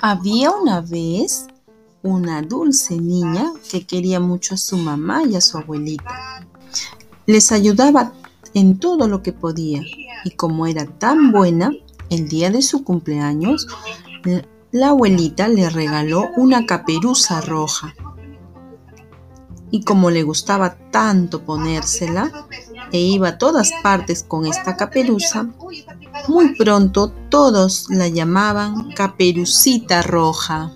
Había una vez una dulce niña que quería mucho a su mamá y a su abuelita. Les ayudaba en todo lo que podía y como era tan buena, el día de su cumpleaños, la abuelita le regaló una caperuza roja. Y como le gustaba tanto ponérsela e iba a todas partes con esta caperuza, muy pronto todos la llamaban Caperucita Roja.